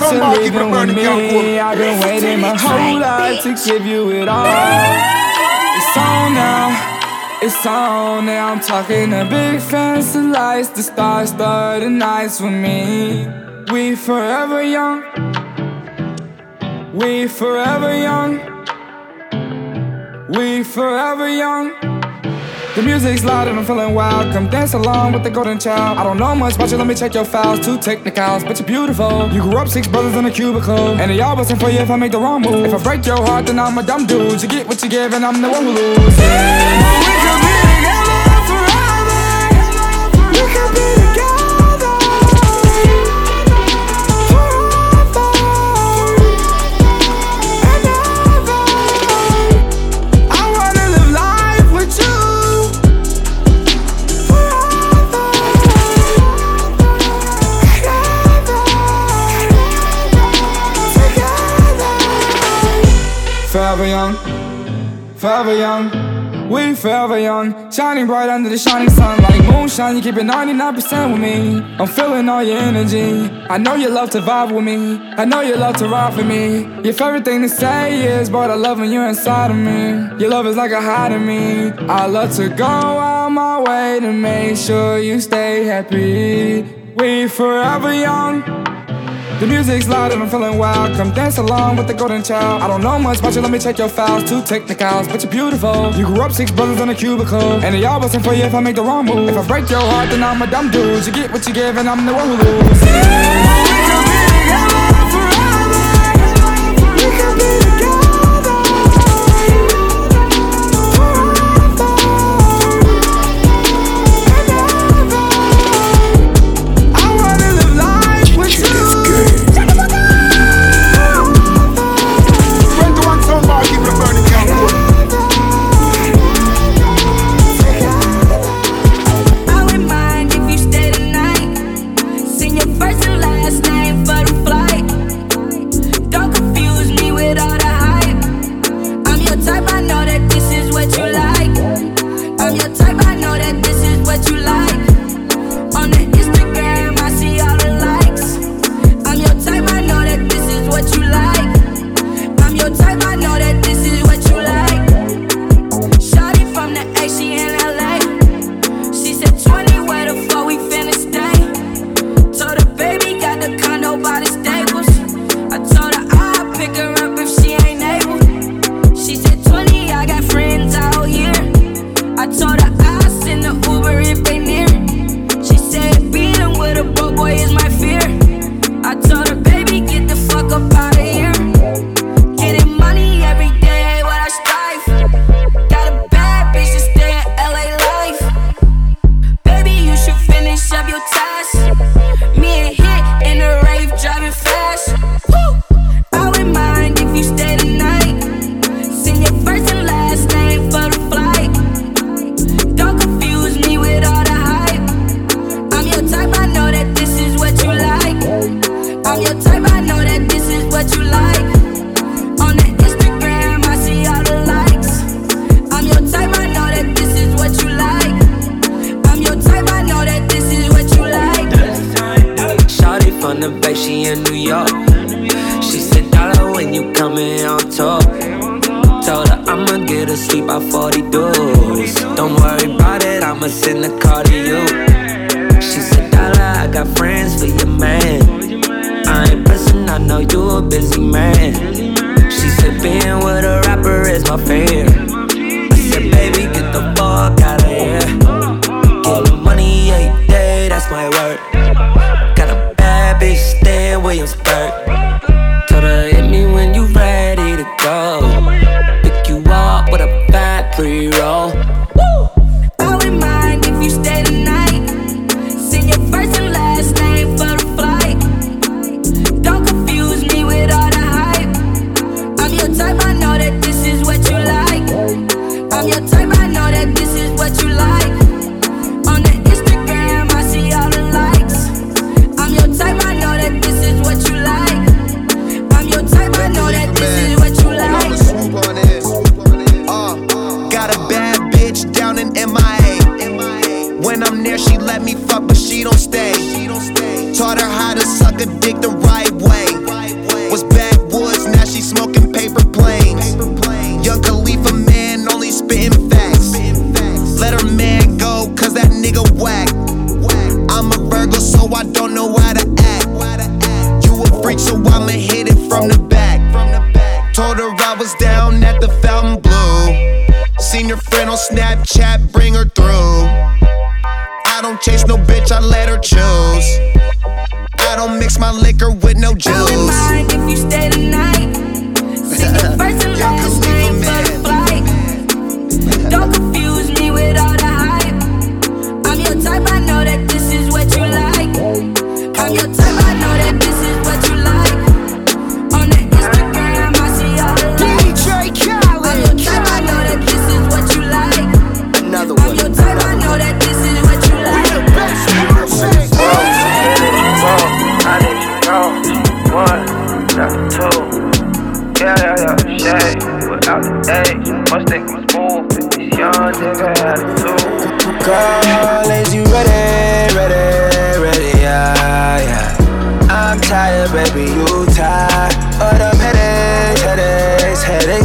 watching you. So tonight you're leaving with me. I've been waiting my whole life to give you it all. It's on now, it's on now. I'm talking a big fancy lights. The stars start the nights with me. We forever young. We forever young. We forever young. The music's loud and I'm feeling wild. Come dance along with the golden child. I don't know much about you, let me check your files. Two technicals, but you're beautiful. You grew up six brothers in a cubicle. And they all wasn't for you if I make the wrong move. If I break your heart, then I'm a dumb dude. You get what you give, and I'm the one who loses. We could be together forever. We could be forever young, forever young. We forever young, shining bright under the shining sun like moonshine. You keep it 99% with me. I'm feeling all your energy. I know you love to vibe with me. I know you love to ride for me. Your favorite thing to say is, but I love when you're inside of me. Your love is like a high to me. I love to go out my way to make sure you stay happy. We forever young. The music's loud and I'm feeling wild. Come dance along with the golden child. I don't know much about you, let me check your files. Two technicals, but you're beautiful. You grew up six brothers in a cubicle. And they all wasn't for you if I make the wrong move. If I break your heart, then I'm a dumb dude. You get what you give, and I'm the one who loses. I don't mix my liquor with no juice.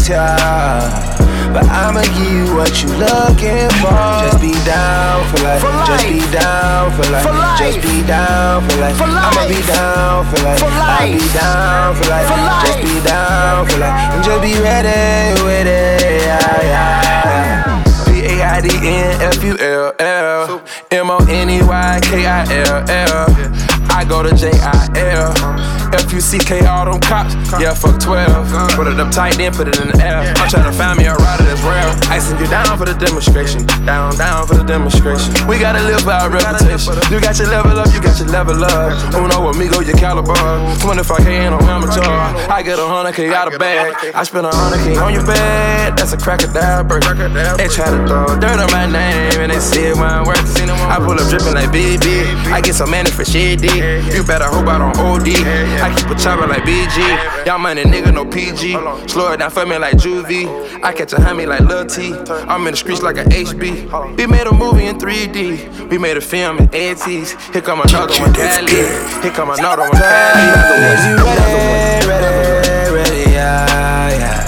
But I'ma give you what you looking for. Just be down for life. For life. Just be down for life. For life. Just be down for life. For life. I'ma be down for life. For life. I'll be down for life. For life. Just be down for life. And just be ready with it. Yeah, yeah. P A I D N F U L L M O N E Y K I L L. I go to J I L. F-U-C-K, all them cops. Yeah, fuck 12. Put it up tight, then put it in the air. I'm trying to find me a rider that's real. Icing you down for the demonstration. Down, down for the demonstration. We gotta live by our reputation. You got your level up, you got your level up. Uno amigo, your caliber. 25k ain't no amateur. I get a 100k out of bag. I spend a 100k on your bed. That's a crocodile bird. They try to throw dirt on my name and they see it when I'm worth it. I pull up dripping like BB. I get some money for shit, You better hope I don't OD. I keep a chopper like BG. Y'all money nigga, no PG. Slow it down for me like Juvie. I catch a homie like Lil T. I'm in the streets like an HB. We made a movie in 3D. We made a film in 80s. Here come another one, Cali. Here come another one, Cali. Is you ready, ready, ready, yeah, yeah.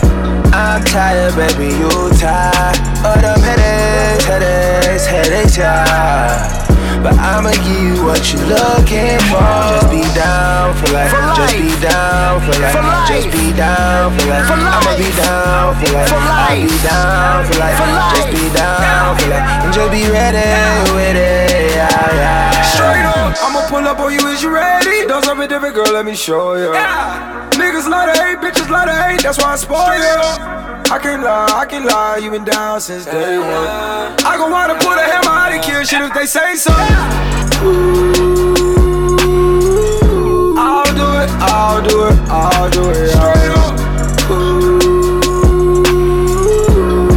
I'm tired, baby, you tired. Of them headaches, headaches, headaches, yeah. But I'ma give you what you looking for. Just be down for life. For life. Just be down for life. For life. Just be down for life. For life. I'ma be down for life. For life. I'll be down for life. For life. Just be down for life. And just be ready with it. Yeah, yeah. Straight up, I'ma pull up on you. Is you ready? Don't something different, girl. Let me show you. Yeah. Niggas love to hate, bitches love to hate. That's why I spoil you. I can't lie, I can't lie, you been down since day one. I go wanna put a hammer out and kill shit if they say so. Ooh, I'll do it, I'll do it, I'll do it. Straight up. Ooh,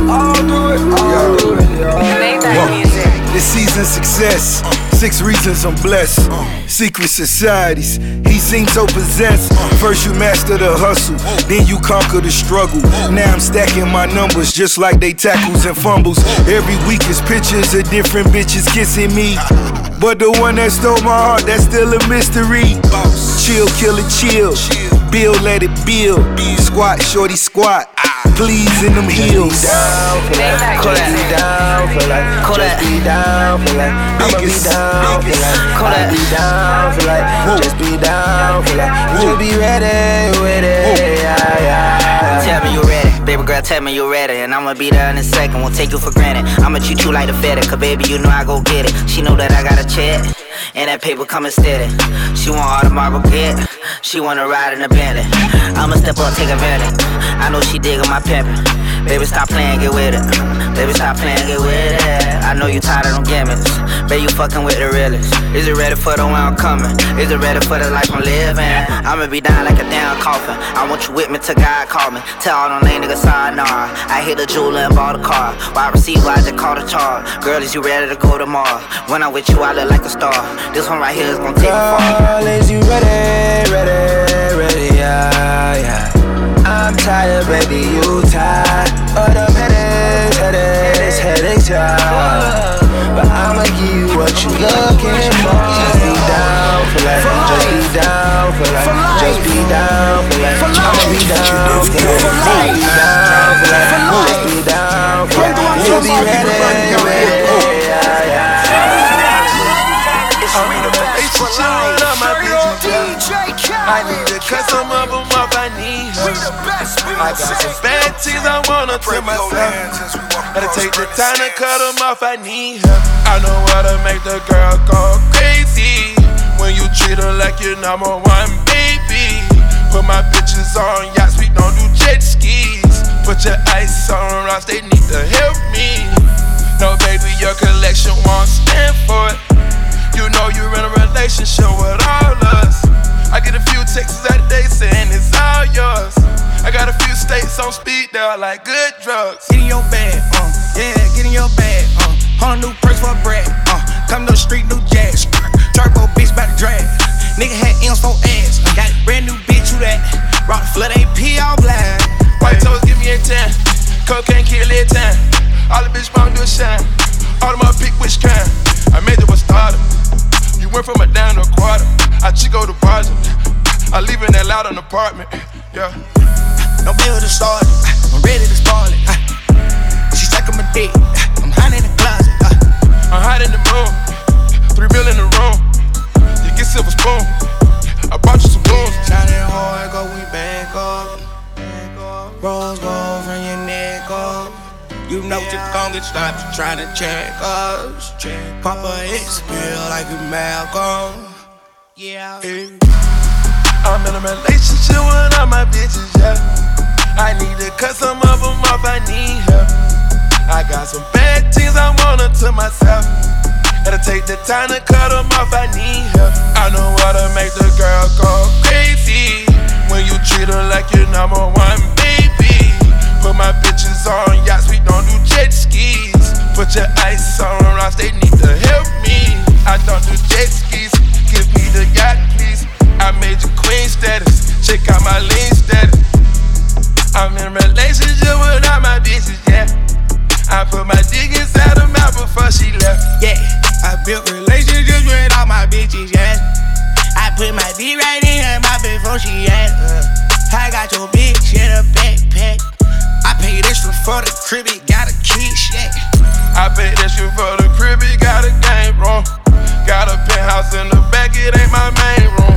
I'll do it, I'll do it. Yeah. This season's success. Six reasons I'm blessed. Secret societies, he seems so possessed. First, you master the hustle, then you conquer the struggle. Now I'm stacking my numbers just like they tackles and fumbles. Every week is pictures of different bitches kissing me. But the one that stole my heart, that's still a mystery. Chill, kill it, chill. Bill, let it build. Be squat, shorty, squat. Please in them heels. Down for life. Call that. Down for life. Call that. Be down for life. I'ma be down for life. Call that. Be down for life. Just be down for life. Just be ready with it. Yeah, yeah. Tell me you ready. Baby girl, tell me you ready. And I'ma be there in a second. Won't take you for granted. I'ma treat you like a fed Cause baby, you know I go get it. She know that I got a check. And that paper coming steady. She want all the marble pit. She wanna ride in a Bentley. I'ma step up, take advantage. I know she diggin' my pimpin'. Baby, stop playing, get with it. Baby, stop playing, get with it. I know you tired of them gimmicks. Baby, you fucking with the realest. Is it ready for the one I'm coming? Is it ready for the life I'm living? I'ma be down like a damn coffin. I want you with me till God call me. Tell all them lame niggas sayonara. I hit the jeweler and bought a car. Why receive, I just call the charge. Girl, is you ready to go tomorrow? When I'm with you, I look like a star. This one right here is gonna take Girl, me far. is you ready, ready, ready, yeah, yeah. I'm tired, baby, you tired. Of them headaches, headaches, headaches, yeah. But I'ma give you what you looking for. Just be down for life. Just be down for life. Just be down for life. I'ma be down for life. Just be down for life. Just be down for life. You'll be ready, ready, yeah, yeah. I need to cut some of them need her. I got some bad things I wanna tell myself. Gotta take the time to cut them off, I need help. I know how to make the girl go crazy. When you treat her like your number one baby. Put my bitches on yachts, we don't do jet skis. Put your ice on rocks, they need to help me. No, baby, your collection won't stand for it. You know you're in a relationship with all of us. I get a few texts out a day saying it's all yours. I got a few states on speed dial like good drugs. Get in your bag, uh, yeah, get in your bag, uh. Hold a new purse for a bread, uh. Come to the street, new jazz. Turbo bitch about to drag. Nigga had M's for ass. Uh, got a brand new bitch, who that? Rock the flood AP all black. White toes give me a 10. Cocaine kill it 10. All the bitch want do a shine. All of my pick which kind. I made it a starter. You went from a down to a quarter. I chico the bargain. I live in that loud an apartment. Yeah. No bill to start it. I'm ready to spoil it. She sucking my dick. Know you gon' get stopped trying to check us. Papa X feel like a Malcolm. Yeah. I'm in a relationship with all my bitches, yeah. I need to cut some of them off, I need help. I got some bad things I wanna to myself. Gotta take the time to cut them off, I need help. I know how to make the girl go crazy. When you treat her like your number one baby. Put my bitches on yachts, we don't do jet skis. Put your ice on rocks, they need to help me. I don't do jet skis, give me the yacht, please. I made you queen status, check out my lean status. I'm in relationship with all my bitches, yeah. I put my dick inside her mouth before she left. Yeah, I built relationships with all my bitches, yeah. I put my dick right in her mouth before she left. Uh, I got your bitch in a backpack. I paid extra for the crib, it got a key, yeah. I paid extra for the crib, it got a game room. Got a penthouse in the back, it ain't my main room.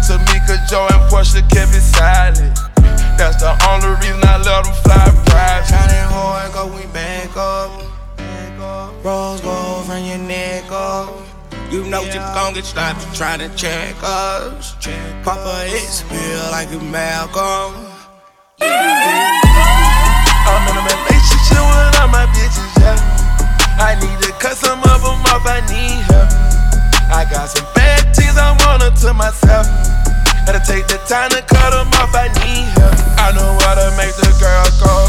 Tamika, Joe, and Portia kept it silent. That's the only reason I let them fly private. Shining hard, go we back up. Rose gold from your neck up. You know you gon' get stopped trying to check us. Papa X feel like a Malcolm. I'm in a relationship with all my bitches, yeah. I need to cut some of them off, I need help. I got some bad things I wanna to myself. Gotta take the time to cut them off, I need help. I know how to make the girl go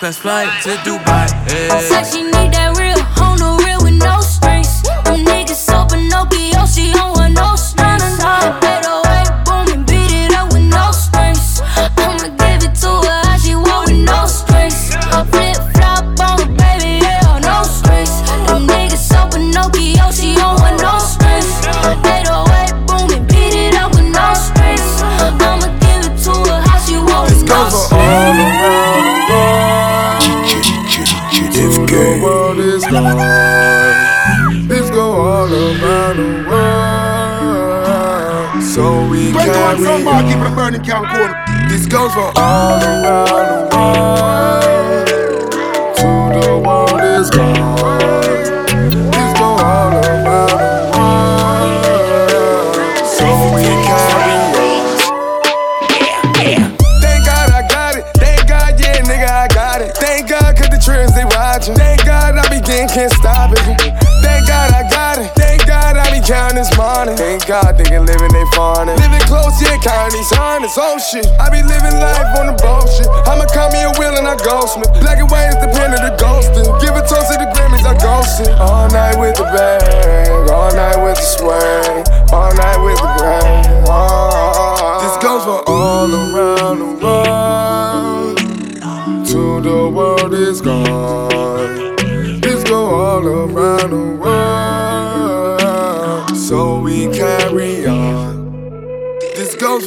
class flight to Dubai. Yeah. Said she need that real, we Twenty-one carry bar, keep it burning can corner. This goes for all around the world. To the world is gone. This go all around the world. So we carry on. Thank God I got it. Thank God, yeah, nigga, I got it. Thank God, cause the trends they watching. Thank God I begin, can't stop it. These hundreds. Oh shit, I be living life on the bullshit. I'ma call me a wheel and I ghostman. Black and white is the pen of the ghosting. Give a toast to the Grammys, I ghosting. All night with the bag, all night with the swag,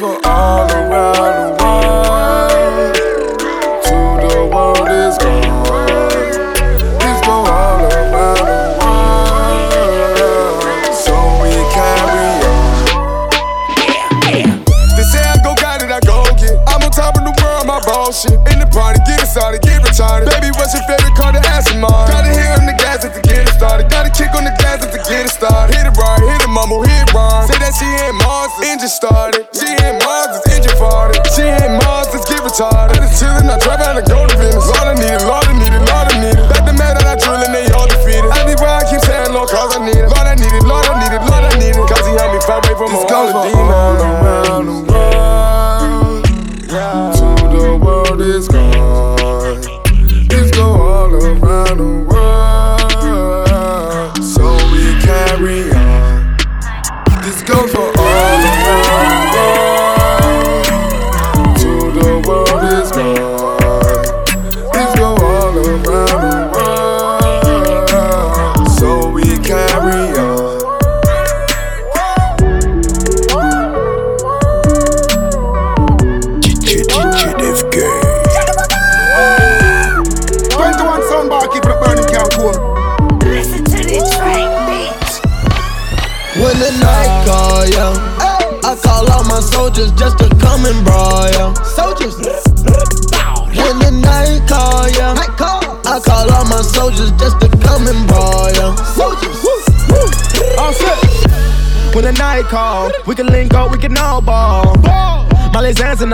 All around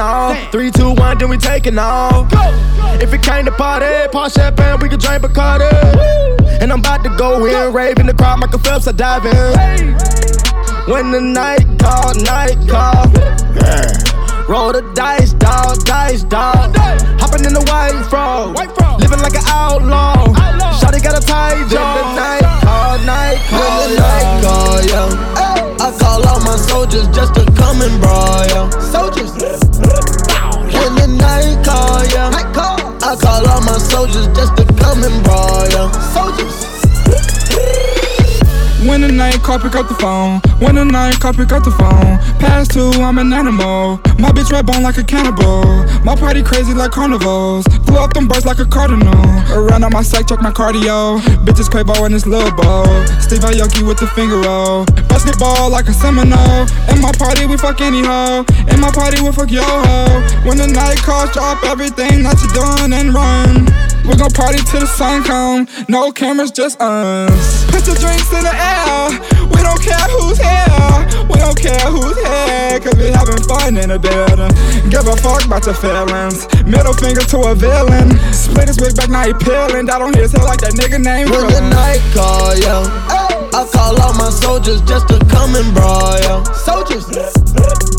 all. Three, two, one, then we taking off. If it came to party, pop champagne, we can drink Bacardi. And I'm about to go in, rave in the crowd, Michael Phelps, I dive in. When the night call, night call. Yeah. Roll the dice, dog, dice, dog. Hopping in the white frog. Living like an outlaw. Shawty got a tight jaw. When the night call, night call, When the night call, yeah. I call all my soldiers just to come and brawl, yeah. Soldiers. When the night call, yeah. I call all my soldiers just to come and brawl, yeah. Soldiers. When the night call, pick up the phone. When the night call, pick up the phone. Past two, I'm an animal. My bitch red bone like a cannibal. My party crazy like carnivals. Blew up them birds like a cardinal. Around on my sack, check my cardio. Bitches Quavo in this little bowl. Steve Aoki with the finger roll. Basketball like a Seminole. In my party, we fuck any hoe. In my party, we fuck yo ho. When the night calls, drop everything that you doing and run. We gon' party till the sun come. No cameras, just us. Put your drinks in the air. We don't care who's here. We don't care who's here. Cause we having fun in the building. Give a fuck about your feelings. Middle finger to a villain. Split his wig back, now he peeling. That on his head like that nigga named When the night call, yo, I call all my soldiers just to come and brawl, yo. Soldiers.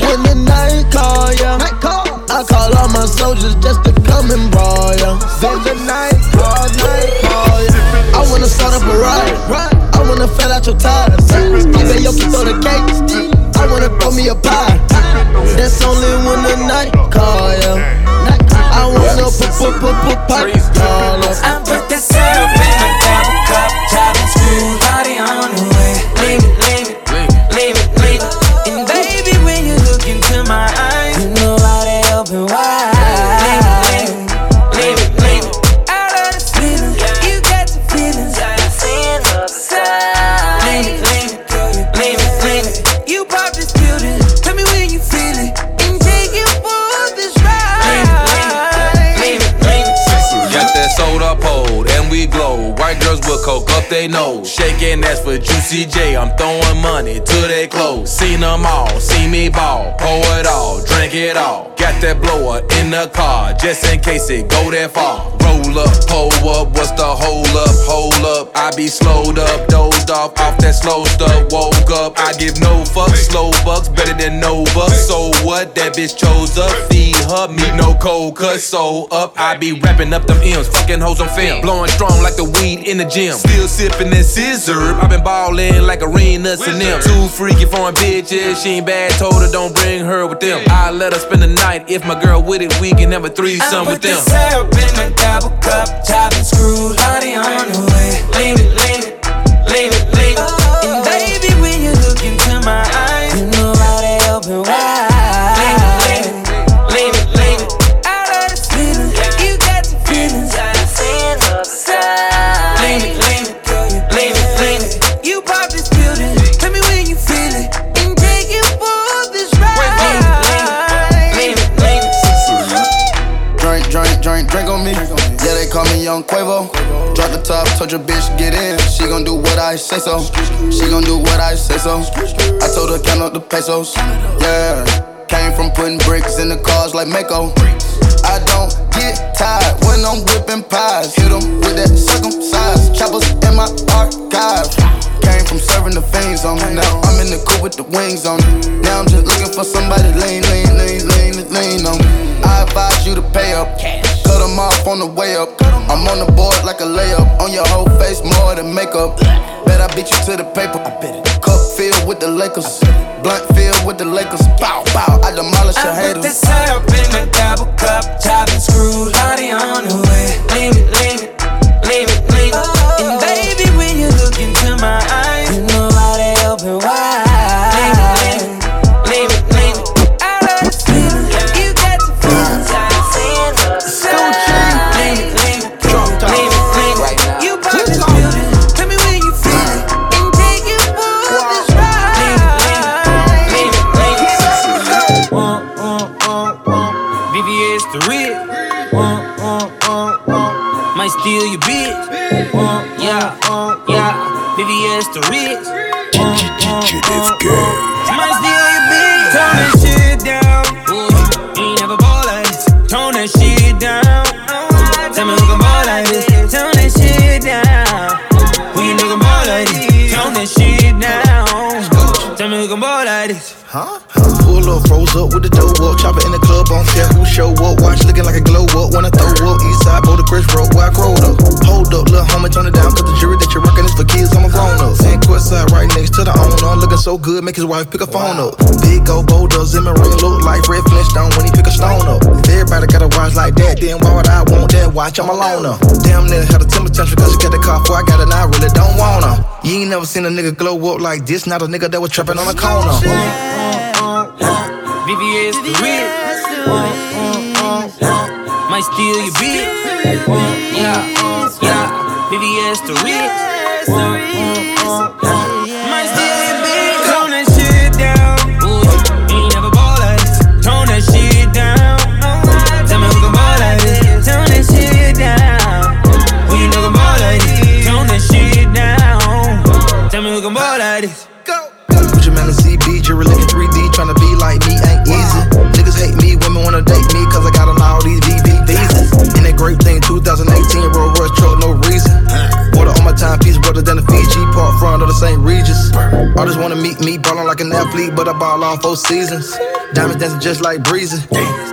When the night call, yo, I call all my soldiers just to come and brawl. When the night call, night call, yo. I wanna start up a ride, I wanna fill out your tires. Give yo, throw the cake. I wanna throw me a pie. That's only when the night call, yo. I wanna put put put put pipe call, yo. Girls with coke up they nose. Shaking ass for Juicy J. I'm throwing money to their clothes. Seen them all, see me ball. Pour it all, drink it all. Got that blower in the car, just in case it go that far. Roll up, pull up, what's the hold up? Hold up, I be slowed up, dozed off off that slow stuff. Woke up, I give no fucks, slow bucks, better than no bucks. So what? That bitch chose up, feed her, me no cold cut, so up. I be wrapping up them M's, fucking hoes on film, blowing strong like the weed in the gym. Still sipping that scissor, I been ballin' like arenas and them. Too freaky foreign bitches, she ain't bad, told her don't bring her with them. I let her spend the night, if my girl with it, we can have a threesome with them. I put the syrup in my double cup, chopping screw, honey on the way. Leave it, leave it, leave it. Young Quavo. Drop the top, told your bitch get in. She gon' do what I say so. She gon' do what I say so. I told her count up the pesos. Yeah, came from putting bricks in the cars like Mako. I don't get tired when I'm whipping pies. Hit 'em with that circumcised choppers in my archive. Came from serving the fiends on me. Now I'm in the coupe with the wings on me. Now I'm just looking for somebody lean, lean, lean, lean, lean on me. I advise you to pay up. Cut 'em off on the way up. I'm on the board like a layup. On your whole face, more than makeup. Bet I beat you to the paper. I bet it. Cup filled with the Lakers. Blunt filled with the Lakers. Bow, bow. I demolish your I put haters. the syrup in my double cup, chopping screw, honey on the up, with the dough up. Chopper in the club, on care who show up. Watch looking like a glow up. Wanna throw up. East side, Bouldercrest Road, where I growed up. Hold up, little homie, turn it down. Cause the jury that you're rocking is for kids, I'm a grown up. And courtside, right next to the owner. Looking so good, make his wife pick a phone up. Big old boulder, Zimmer ring look like Fred Flintstone when he pick a stone up. If everybody got a watch like that, then why would I want that watch? I'm a loner. Damn near had a temper tantrum cause she got the car before I got it, and I really don't want her. You ain't never seen a nigga glow up like this, not a nigga that was trapping on the corner. VVS the real. Uh, uh, uh, uh. Might steal your bitch. Uh, yeah, yeah. VVS the real. Uh, uh, uh, uh. Might steal your bitch. Tone that shit down. Ooh, you ain't never ball like this. Tone that shit down. Tell me who can ball like this. Tone that shit down. Who you looking ball like this? Tone that shit down. me who can ball like this. Go. Put your man in CB, jury looking 3D, tryna be like me ain't easy. Niggas hate me, women wanna date me, cause I got on all these VV visas. In that great thing, 2018, Rolls Royce truck, no reason. Water on my timepiece, brother than the Fiji, part front of the St. Regis. just wanna meet me, ballin' like an athlete, but I ball all four seasons. Diamonds dancing just like breezy.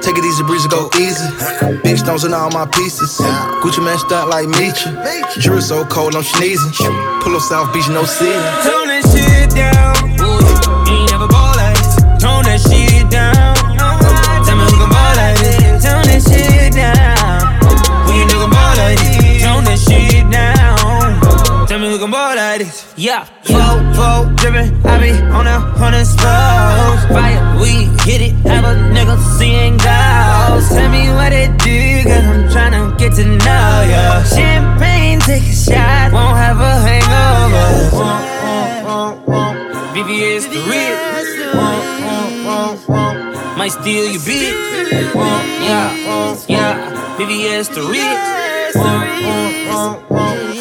Take it easy, breezy, go easy. Big stones in all my pieces. Gucci Mane stunt like Meechie. Jury so cold, I'm sneezing. Pull up South Beach, no ceiling. Tone that shit down. Like this? Tone that shit down. Tell me who can ball like this. Yeah, four, four, drippin'. I be on a hundred spokes. Fire, we hit it. Have a nigga seeing ghosts. Tell me what it do, cause I'm tryna get to know ya. Champagne, take a shot. Won't have a hangover. VVS the real. Might steal your bitch. Yeah, yeah. VVS the real. Might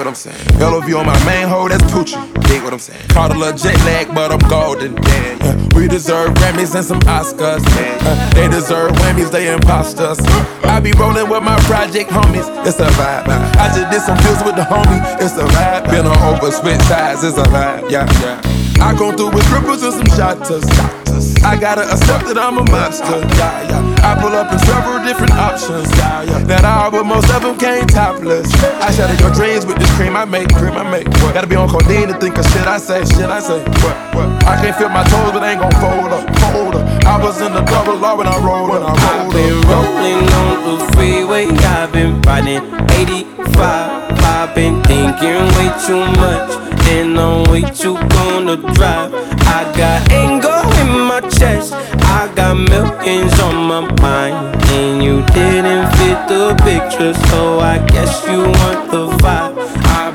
What I'm saying. LOV on my main hoe, that's Poochie. Dig what I'm saying. Caught a little jet lag, but I'm golden. Yeah, yeah. We deserve Grammys and some Oscars. Uh, they deserve Whammies, they imposters. I be rolling with my project homies, it's a vibe. I just did some deals with the homie, it's a vibe. Been on over, switch sides, it's a vibe. Yeah, yeah. I go through with ripples and some shotters. I gotta accept that I'm a monster. Yeah, yeah. I pull up in several different options. Yeah, yeah. That all, but most of them came topless. I shatter your dreams with this cream I make, cream I make. What? Gotta be on codeine to think of shit I say, shit I say. What? What? I can't feel my toes, but I ain't gon' fold up, fold up. I was in the double law when I rolled, when I I've been rolling on the freeway, I've been riding 85. I've been thinking way too much, and I'm way too gonna drive. I got anger in my chest, I got millions on my mind, and you didn't fit the picture, so I guess you want the vibe.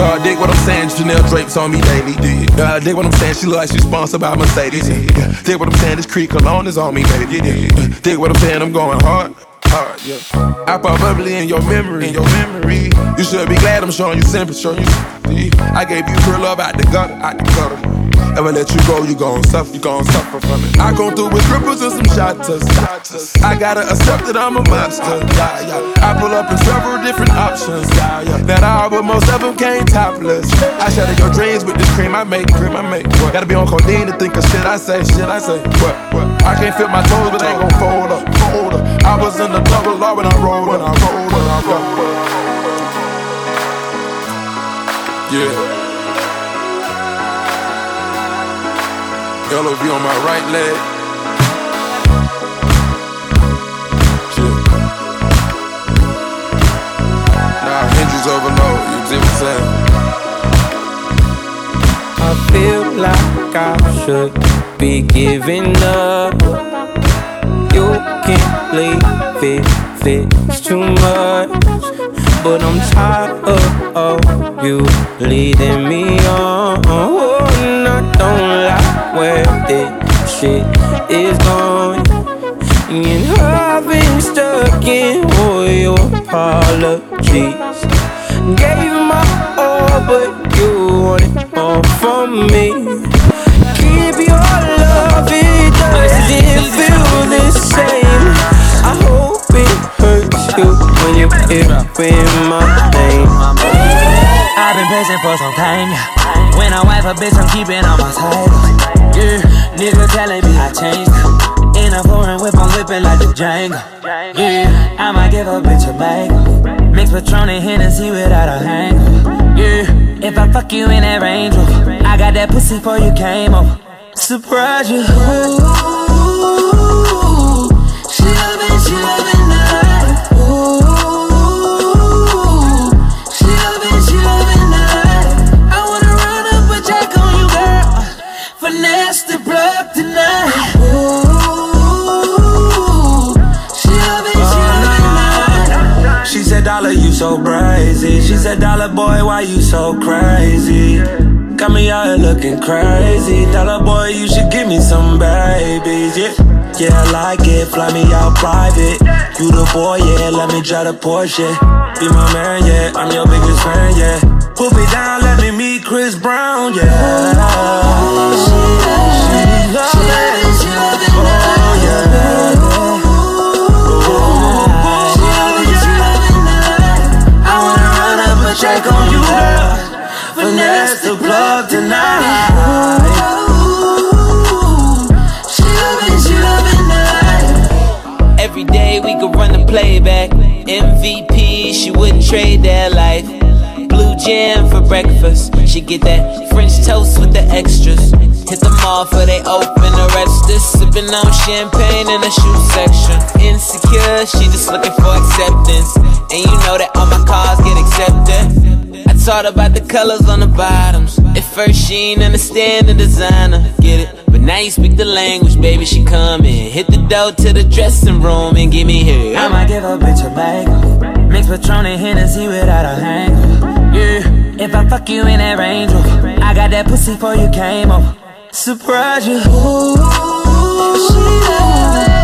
Uh, dig what I'm saying, Chanel drapes on me daily. Uh, dig what I'm saying, she look like she's sponsored by Mercedes. Yeah. Dig what I'm saying, this Creed cologne is on me, baby. Uh, dig what I'm saying, I'm going hard. Hard, yeah. I pop bubbly in your memory, in your memory. You should be glad I'm showing you sympathy, showing you sympathy. I gave you pure love out the gutter, out the gutter. Ever let you go, you gon' suffer, you gon' suffer from it. I come through with ripples and some shotters. I gotta accept that I'm a monster. Yeah, yeah. I pull up in several different options. Yeah, yeah. That all, but most of them came topless. I shatter your dreams with this cream I make, cream I make. What? Gotta be on codeine to think of shit I say, shit I say. What? What? I can't feel my toes, but they gon' fold up, fold up. I was in the double law when I rolled, when I rolled, when I rolled. Yeah. LOV on my right leg. Nah, hinges overload, you see what I'm saying? I feel like I should be giving up. You can't leave it, it's too much. But I'm tired of, of you leading me on. Shit is going. And I've been stuck in all your apologies. Gave my all, but you wanted more from me. Keep your love, it doesn't feel the same. I hope it hurts you when you hear my name. I've been patient for some time. When I wife a bitch, I'm keeping on my titles. Yeah, nigga telling me I changed. In a foreign whip, I'm whipping like the Django. Yeah, I might give a bitch a bag. Mix Patron and Hennessy without a hang. Yeah, if I fuck you in that Range Rover, I got that pussy before you came over. Surprise you. she so brazy. She said, Dollar boy, why you so crazy? Got me out here looking crazy. Dollar boy, you should give me some babies, yeah. Yeah, I like it, fly me out private. You the boy, yeah, let me drive the Porsche. Be my man, yeah, I'm your biggest fan, yeah. Put me down, let me meet Chris Brown, yeah. She it, she Finesse the plug tonight. She loving, she loving. Every day we could run the playback. MVP, she wouldn't trade that life. Blue jam for breakfast. She get that French toast with the extras. Hit the mall for they open the register. Sipping on champagne in the shoe section. Insecure, she just looking for acceptance. And you know that all my cars get accepted. Taught about the colors on the bottoms. At first, she ain't understand the designer. Get it? But now you speak the language, baby. She come in. Hit the door to the dressing room and give me here. I might give a bitch a bag. Mix Patron and Hennessy without a hang. Yeah, if I fuck you in that Range Rover, I got that pussy before you came over. Surprise you. Ooh, she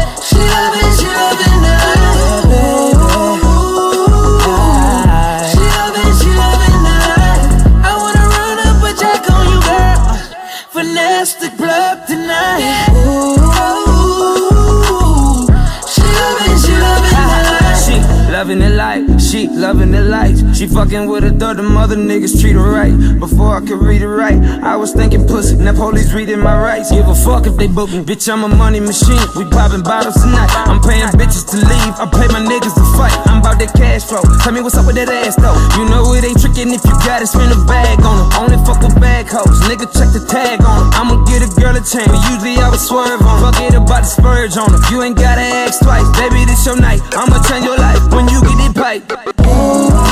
she loving the lights. She fucking with a thought them other niggas treat her right. Before I could read it right, I was thinking pussy. Now police reading my rights. Give a fuck if they book me. Bitch, I'm a money machine. We popping bottles tonight. I'm paying bitches to leave. I pay my niggas to fight. I'm about that cash flow. Tell me what's up with that ass though. You know it ain't tricking if you got it. Spend a bag on her. Only fuck with bag hoes. Nigga, check the tag on. I'ma get a girl a. But usually I would swerve on her. Fuck it about the spurge on her. You ain't gotta ask twice. Baby, this your night. I'ma change your life when you get it pipe. I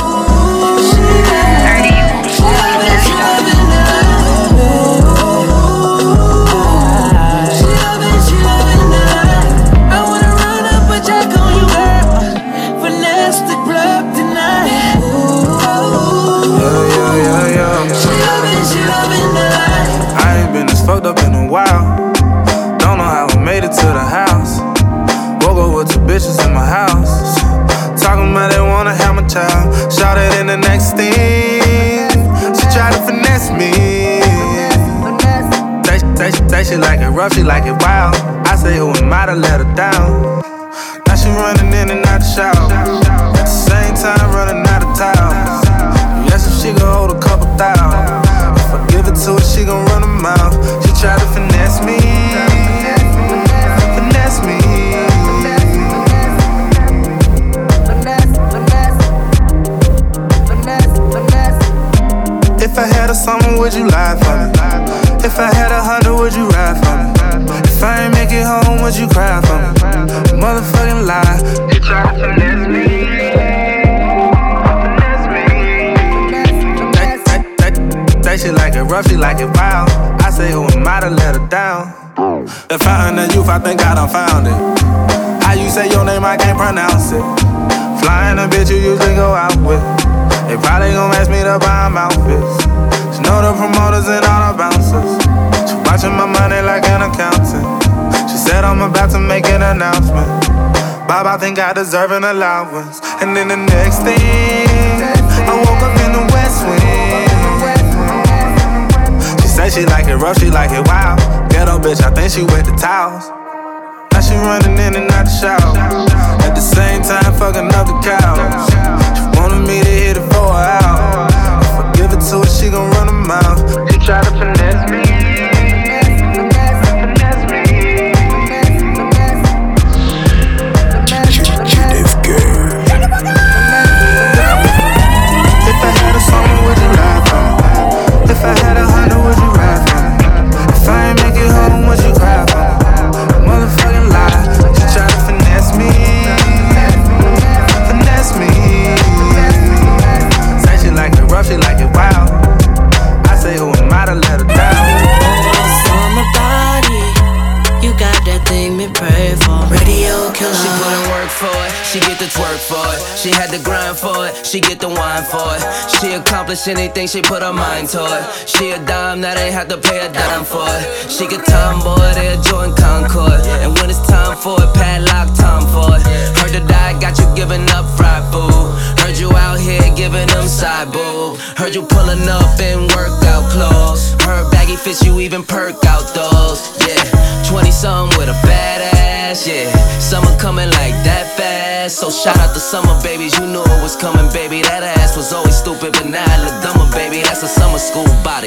she like it rough, she like it wild. I say oh, who am I to let her down? I think I done found it. How you say your name, I can't pronounce it. Flying a bitch you usually go out with. They probably gon' ask me to buy them outfits. She know the promoters and all the bouncers. She watching my money like an accountant. She said I'm about to make an announcement. Bob, I think I deserve an allowance. And then the next thing, I woke up in the West Wing. She said she like it rough, she like it wild. Ghetto bitch, I think she wet the towels out. accomplish anything she put her mind to it. She a dime that ain't have to pay a dime for. It. She could tomboy, they a join Concord. And when it's time for it, padlock time for it. Heard the die, got you giving up fried food. Heard you out here giving them side boob. Heard you pulling up in workout clothes. Her baggy fits you even perk out those. Yeah, 20 something with a bad ass. Yeah, summer coming like that fast. So shout out to summer babies, you knew it was coming, baby. That ass.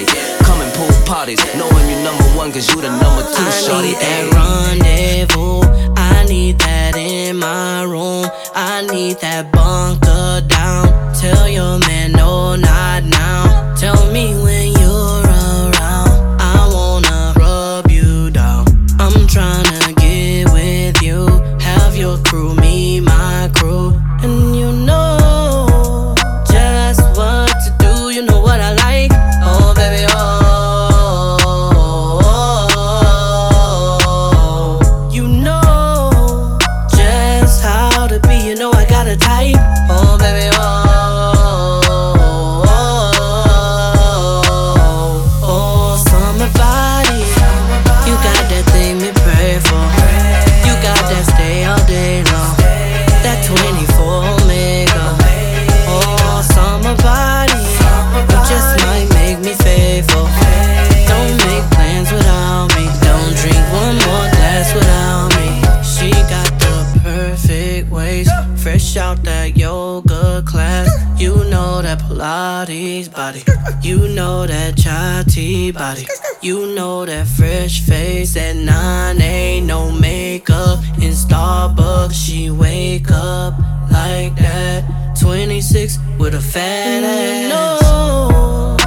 body. Come and parties, knowing you're number one, cause you the number two, I. Need that rendezvous, I need that in my room. I need that bunker down. Tell your man, no, not now. Tell me when. You know that chatty body. You know that fresh face that nine ain't no makeup. In Starbucks, she wake up like that. 26 with a fat mm, ass. No.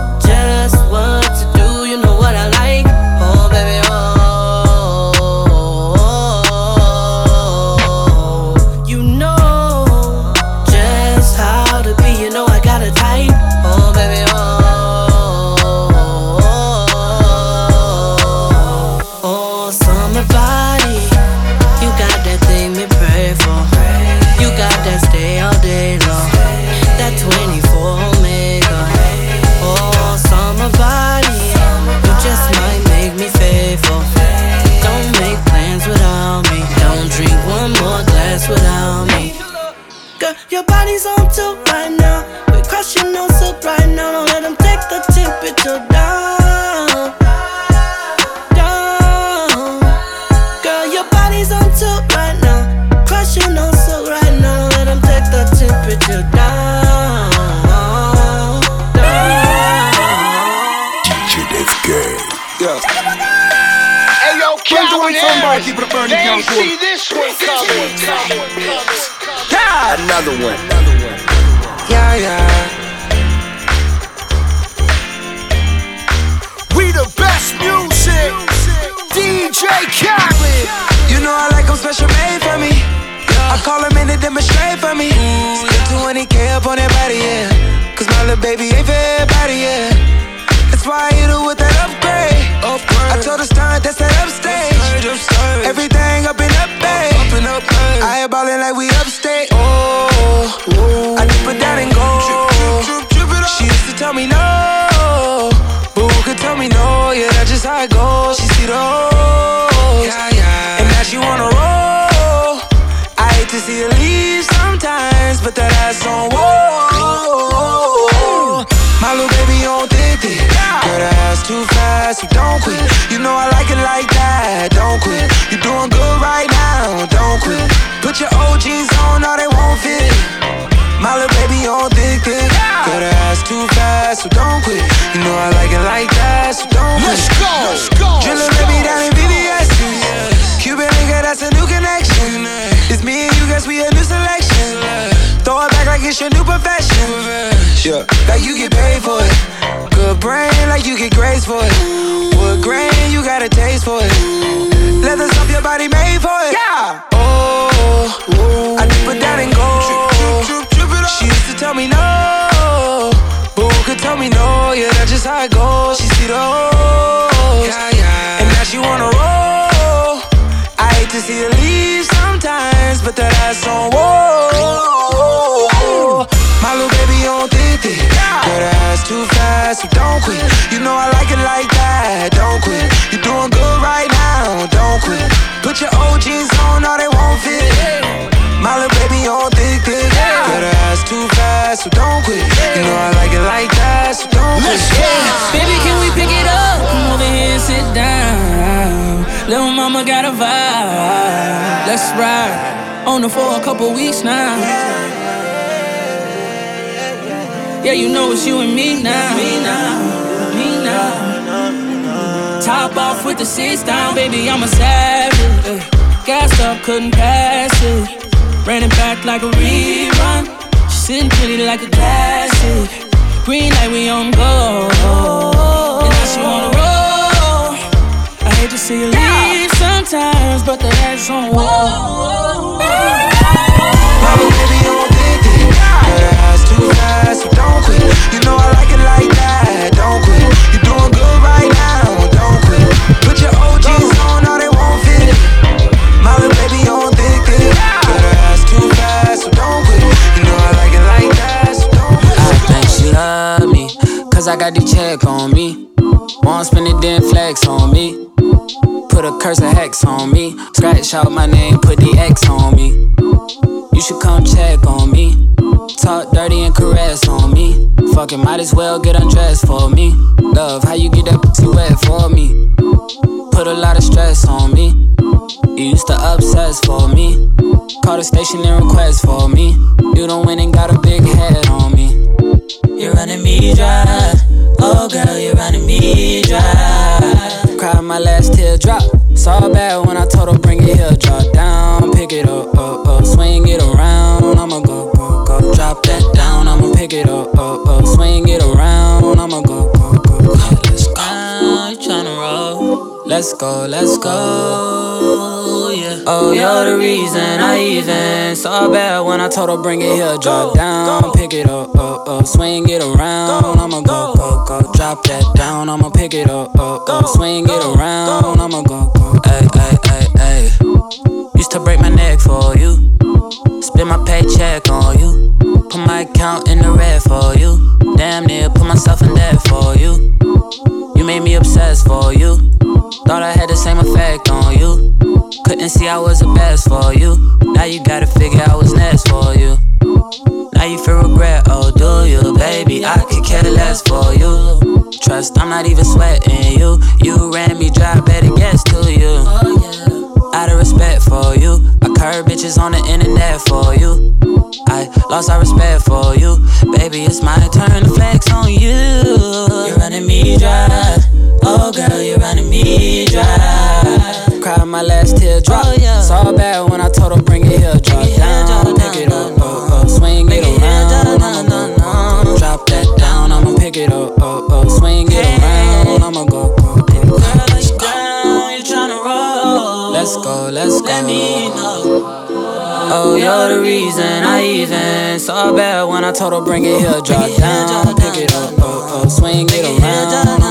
Too fast, so don't quit. You know I like it like that, don't quit. You're doing good right now, don't quit. Put your OGs on, all they won't fit. My little baby on thick, thick. Girl, that ass too fast, so don't quit. You know I like it like that, so don't quit. Let's go, let's go. Drillin' baby down in VVS. Cuban nigga, that's a new connection. It's me and you, guess we a new selection. Throw it back like it's your new profession. Yeah, like you get paid for it. Good brain, like you get grades for it. Wood grain, you got a taste for it. Leathers up your body made for it. Yeah. Oh, I dip it down and go. She used to tell me no, who could tell me no? Yeah, that's just how it goes. She see the hoes, yeah, yeah. and now she wanna roll. I hate to see her leave sometimes, but that ass on whoa. My little baby on thick. Girl, that ass too fast, so don't quit. You know I like it like that, don't quit. You doing good right now, don't quit. Put your OGs on, all they won't fit. My little baby on thick, thick. Girl, that ass too fast, so don't quit. You know I like it like that, so don't quit. Baby, can we pick it up? Come over here and sit down. Little mama got a vibe. Let's ride. On her for a couple weeks now. Yeah, you know it's you and me now. Me now. Me now. Top off with the seats down, baby, I'm a savage. Gassed up, couldn't pass it. Ran it back like a rerun. She sitting pretty like a classic. Green light, we on go. And now she wanna roll. I hate to see you leave sometimes, but that ass on whoa. Little baby on thick, thick. Girl, that ass too fast, so don't quit. You know I like it like that, a curse of hex on me. Scratch out my name, put the X on me. You should come check on me. Talk dirty and caress on me. Fucking might as well get undressed for me. Love, how you get that pussy wet for me? Put a lot of stress on me. You used to obsess for me. Call the station and request for me. You don't win and got a big head on me. You're running me dry. Oh girl, you're running me dry. Cried my last teardrop. Saw bad when I told her bring it here. Drop down, pick it up, up, up. Swing it around. I'ma go, go, go. Drop that down. I'ma pick it up, up, up. Swing it around. I'ma go, go, go. go. Let's go. You tryna roll? Let's go, let's go. Oh, you're the reason I even saw bad when I told her bring it here. Drop down, pick it up, up, up. Swing it around. I'ma go, go, go. Drop that down. I'ma pick it up, up, up. Swing it around. I'ma go, go. Ay, ay, ay, ay. Used to break my neck for you. Spend my paycheck on you. Put my account in the red for you. Damn near put myself in debt for you. You made me obsessed for you. Thought I had the same effect on you. Couldn't see I was the best for you. Now you gotta figure I was next for you. Now you feel regret, oh do you, baby? I could care less for you. Trust, I'm not even sweating you. You ran me dry, better guess to you. Out of respect for you, I curb bitches on the internet for you. I lost all respect for you, baby. It's my turn to flex on you. You're running me dry, oh girl, you're running me dry. Cried my last teardrop. Saw bad when I told her bring it here, drop it down, pick it up, up, up, oh, oh. swing it around. I'ma drop that down. I'ma pick it up, up, up, swing it around. I'ma go, go, go. Let's go. Let's go, let's go. Let me know. Oh, you're You're the reason I even saw bad when I told her bring it here, drop down, pick it up, up, up, swing it around.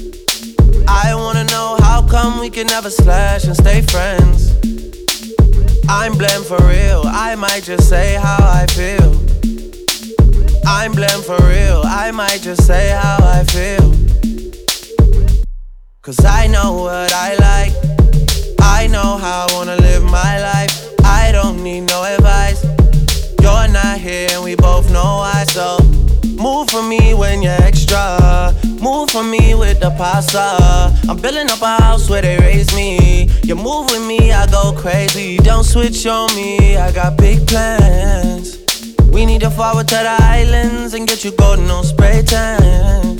I wanna know how come we can never slash and stay friends. I'm blamed for real, I might just say how I feel. I'm blamed for real, I might just say how I feel. Cause I know what I like, I know how I wanna live my life. I don't need no advice. You're not here and we both know why, so move for me when you're extra. Move for me with the pasta. I'm building up a house where they raise me. You move with me, I go crazy. Don't switch on me, I got big plans. We need to forward to the islands and get you golden on spray tan.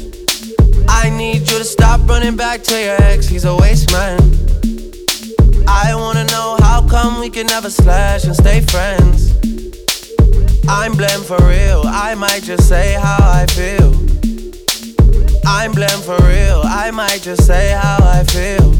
I need you to stop running back to your ex, he's a waste man. I wanna know how come we can never slash and stay friends. I'm blamed for real, I might just say how I feel. I'm blamed for real, I might just say how I feel.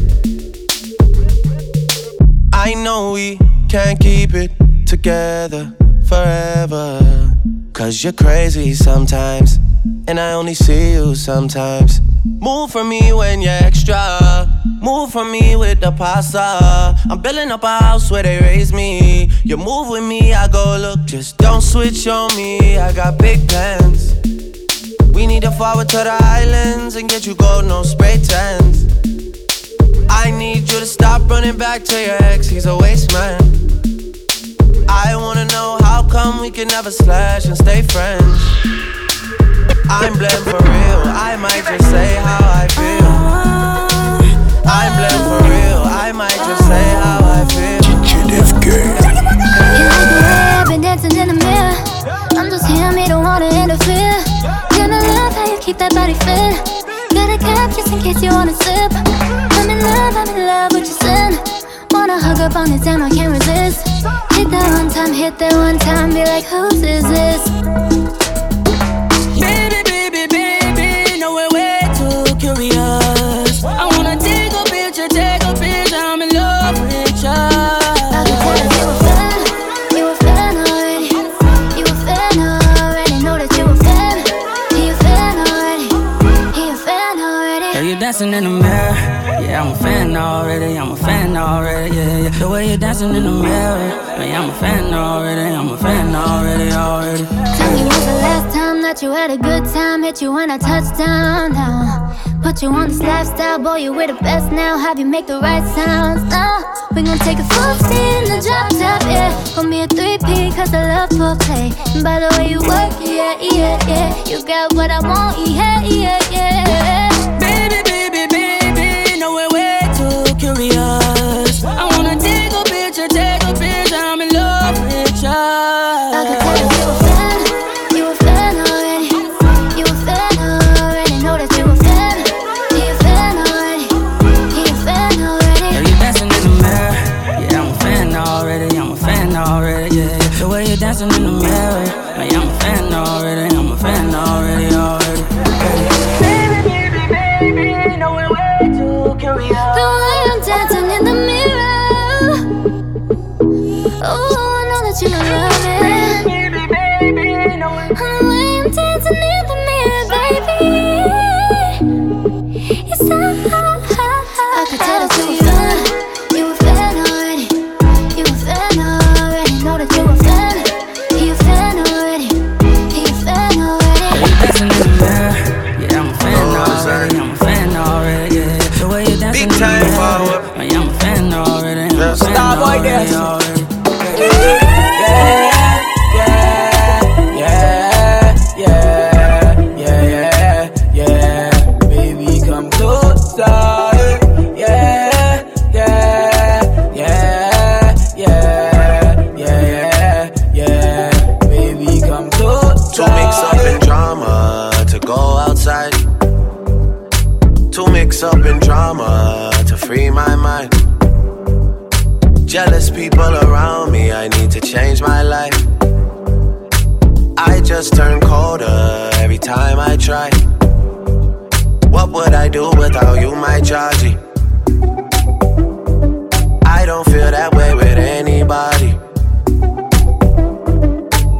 I know we can't keep it together forever. Cause you're crazy sometimes, and I only see you sometimes. Move for me when you're extra. Move for me with the pasta. I'm building up a house where they raise me. You move with me, I go look. Just don't switch on me. I got big plans. We need to forward to the islands and get you gold, no spray tans. I need you to stop running back to your ex. He's a waste man. I wanna know how come we can never slash and stay friends. I'm blamed for real. I might just say how I feel. I'm blamed for real. I might just say how I feel. I've been dancing in the mirror. I'm just here, me don't wanna interfere. Gonna love how you keep that body fit. Got a cap just in case you wanna sip. I'm in love, I'm in love with your sin. Wanna hug up on this damn, I can't resist. Hit that one time, hit that one time, be like, whose is this? Dancing in the mirror. Yeah, I'm a fan already. I'm a fan already. Yeah, yeah. The way you're dancing in the mirror. Yeah, I'm a fan already. I'm a fan already, already. Tell me when's the last time that you had a good time? Hit you when I touched down now. Put you on this lifestyle, boy, you with the best now. Have you make the right sounds now? We gon' take a full speed in the drop top, yeah. Gonna be a 3P, cause I love foreplay. And by the way you work, yeah, yeah, yeah. You got what I want, yeah, yeah, yeah. Jealous people around me, I need to change my life. I just turn colder every time I try. What would I do without you, my Georgie? I don't feel that way with anybody.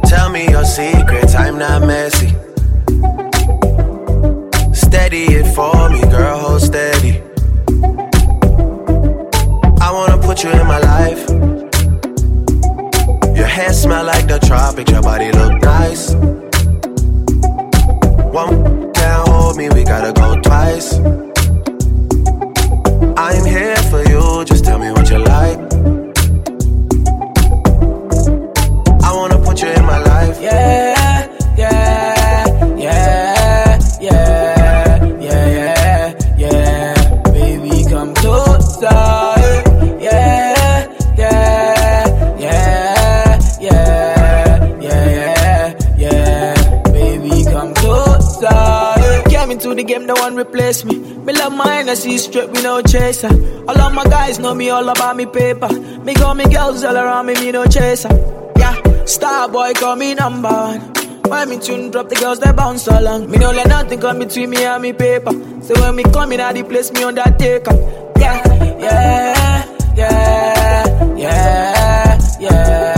Tell me your secrets, I'm not messy. Steady it for me, girl, hold steady. Wanna put you in my life. Your hair smell like the tropics, your body look nice. One can't hold me, we gotta go twice. I'm here for you, just tell me what the game, no one replace me. Me love mine, I see straight, we no chaser. All of my guys know me all about me paper. Me got me girls all around me, me no chaser. Yeah, star boy call me number one. When me tune drop, the girls they bounce along. Me no let nothing come between me and me paper. So when me come in the place, me undertaker. Yeah, yeah, yeah, yeah, yeah,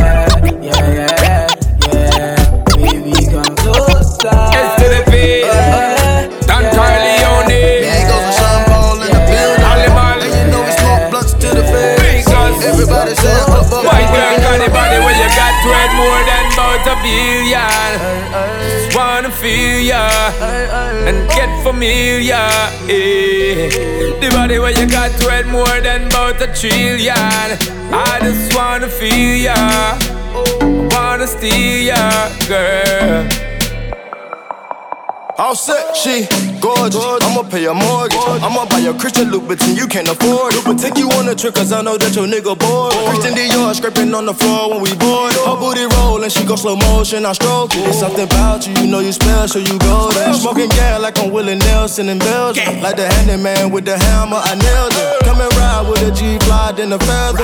billion. Just wanna feel ya and get familiar. Eh. The body where you got it more than about a trillion. I just wanna feel ya, wanna steal ya, girl. All set, she gorgeous. I'ma pay your mortgage. I'ma buy your Christian Louboutin, you can't afford it. But take you on a trip, cause I know that your nigga bored. Christian Dior scraping on the floor when we board. Her booty rollin', she go slow motion, I stroke it. It's something about you, you know you special, you go there. Smoking gas like I'm Willie Nelson in Belgium. Like the handyman with the hammer, I nailed it. Come and ride with a G fly, then a feather.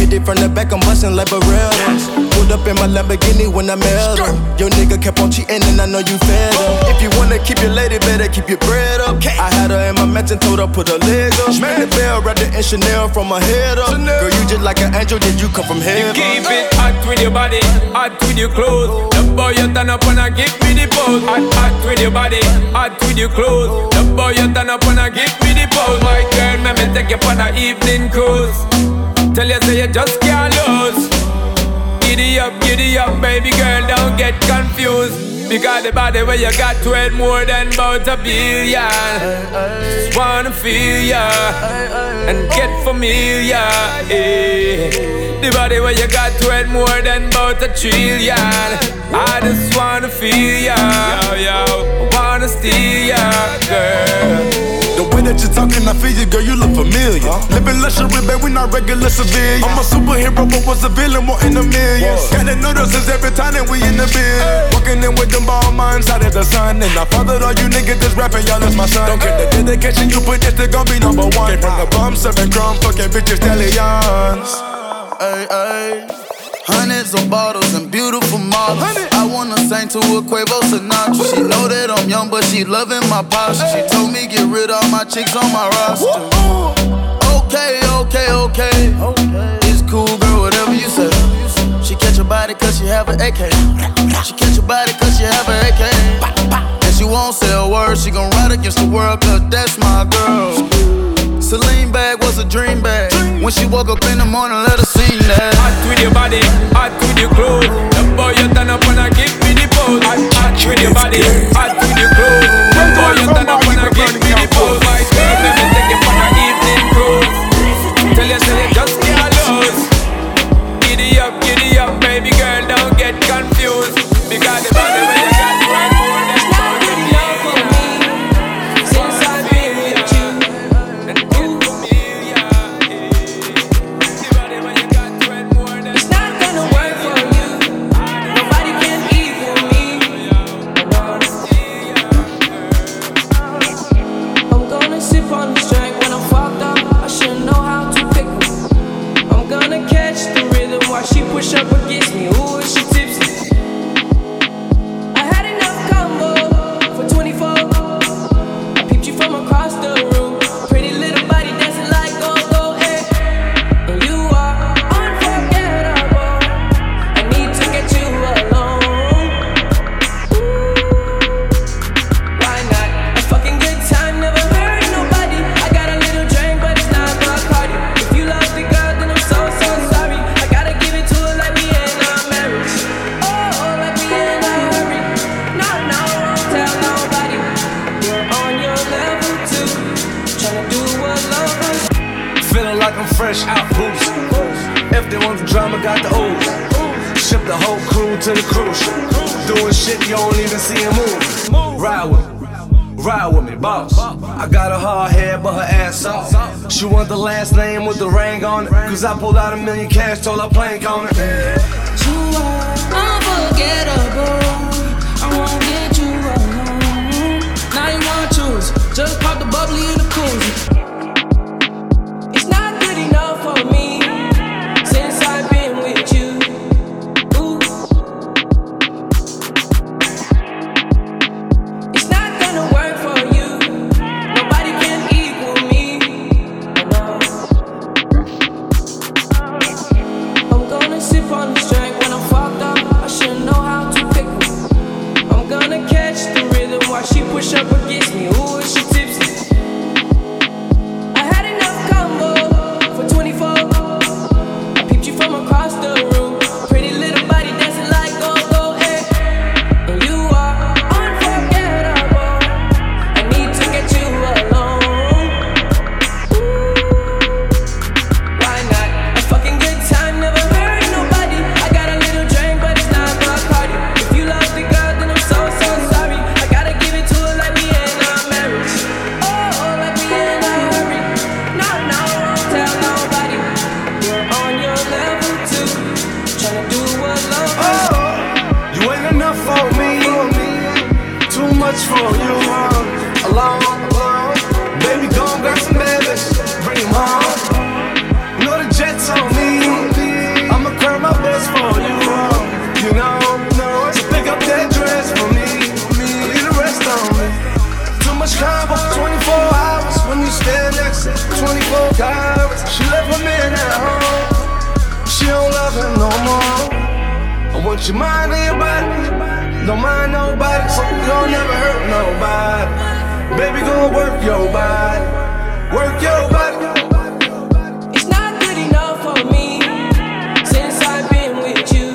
Hit it from the back, I'm bustin' like Berettas. Pulled up in my Lamborghini when I met her. Your nigga kept on cheatin', and I know you fed him. If you wanna keep your lady, better keep your bread up. I had her in my mansion, told her put her leg up. Man, the bell, wrapped it in Chanel from her head up. Girl, you just like an angel, did you come from heaven? You Keep it hot with your body, hot with your clothes. The boy you turn up and I give me the pose. Hot, hot with your body, hot with your clothes. The boy you turn up and I give me the pose. My girl, let me take you on an evening cruise. Tell you say you just can't lose. Giddy up, giddy up, baby girl, don't get confused. Because the body where you got to it more than about a billion. Just wanna feel ya and get familiar. Eh. The body where you got to it more than about a trillion. I just wanna feel ya, yo, yo. Wanna steal ya, girl. That you're talking, I feel you, girl, you look familiar. Living luxury, babe, we not regular civilians. I'm a superhero, but was a villain, more in the millions. Gotta notice us every time that we in the bed. Walking in with them ball minds out of the sun. And I fathered all you niggas that's rapping, y'all is my son. Don't care the dedication you put, this they gon' be number one. Came from the bum, serving crumb, fucking bitches, stallions. Ay, ay. Hundreds of bottles and beautiful models. I wanna sing to a Quavo Sinatra. She know that I'm young, but she loving my posture. She told me get rid of my chicks on my roster. Okay, okay, okay. It's cool, girl, whatever you say. She catch your body cause she have an AK. She catch your body cause she have an AK. And she won't say a word, she gon' ride against the world cause that's my girl. Celine bag was a dream bag. When she woke up in the morning, let her sing that. Hot with your body, hot with your clothes. The boy you turn up and I give me the pose. Hot, hot with your body, hot with your clothes. The boy you turn up and I give me the pose. Ride with me, boss. I got a hard head, but her ass soft. She want the last name with the ring on it. Cause I pulled out a million cash, told her plank on it. You are unforgettable. I won't get you alone. Now you want to choose. Just pop the bubbly in the so you don't never hurt nobody. Baby, go work your body. Work your body. It's not good enough for me Since I've been with you.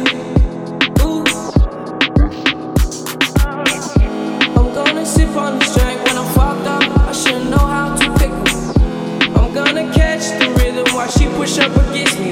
I'm gonna sip on the strength when I'm fucked up. I shouldn't know how to pick her. I'm gonna catch the rhythm while she against me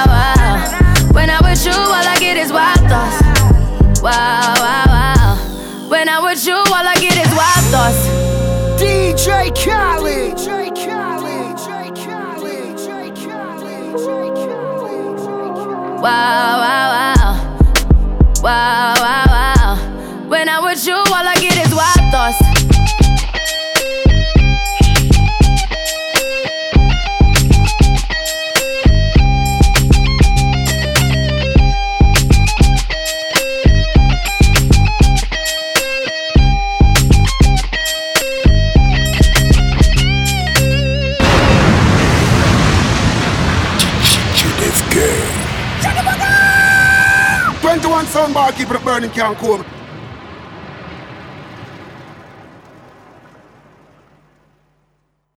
Wow, wow, Def Gang. 21 soundbar, keep it burning, can't cool.